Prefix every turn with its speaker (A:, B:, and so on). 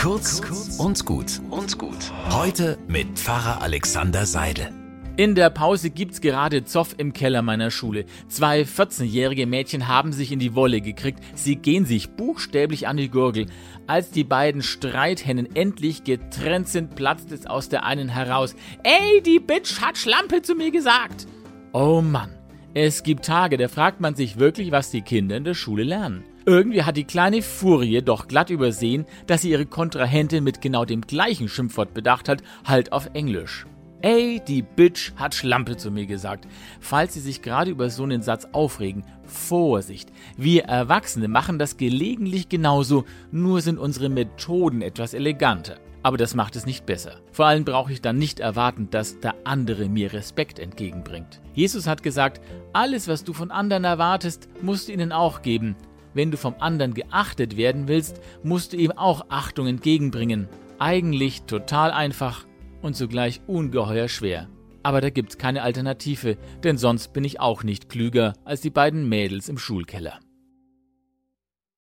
A: Kurz und gut und gut. Heute mit Pfarrer Alexander Seidel.
B: In der Pause gibt's gerade Zoff im Keller meiner Schule. Zwei 14-jährige Mädchen haben sich in die Wolle gekriegt. Sie gehen sich buchstäblich an die Gurgel. Als die beiden Streithennen endlich getrennt sind, platzt es aus der einen heraus. Ey, die Bitch hat Schlampe zu mir gesagt. Oh Mann. Es gibt Tage, da fragt man sich wirklich, was die Kinder in der Schule lernen. Irgendwie hat die kleine Furie doch glatt übersehen, dass sie ihre Kontrahentin mit genau dem gleichen Schimpfwort bedacht hat, halt auf Englisch. Ey, die Bitch hat Schlampe zu mir gesagt. Falls Sie sich gerade über so einen Satz aufregen, Vorsicht. Wir Erwachsene machen das gelegentlich genauso, nur sind unsere Methoden etwas eleganter. Aber das macht es nicht besser. Vor allem brauche ich dann nicht erwarten, dass der andere mir Respekt entgegenbringt. Jesus hat gesagt, alles, was du von anderen erwartest, musst du ihnen auch geben. Wenn du vom anderen geachtet werden willst, musst du ihm auch Achtung entgegenbringen. Eigentlich total einfach und zugleich ungeheuer schwer. Aber da gibt's keine Alternative, denn sonst bin ich auch nicht klüger als die beiden Mädels im Schulkeller.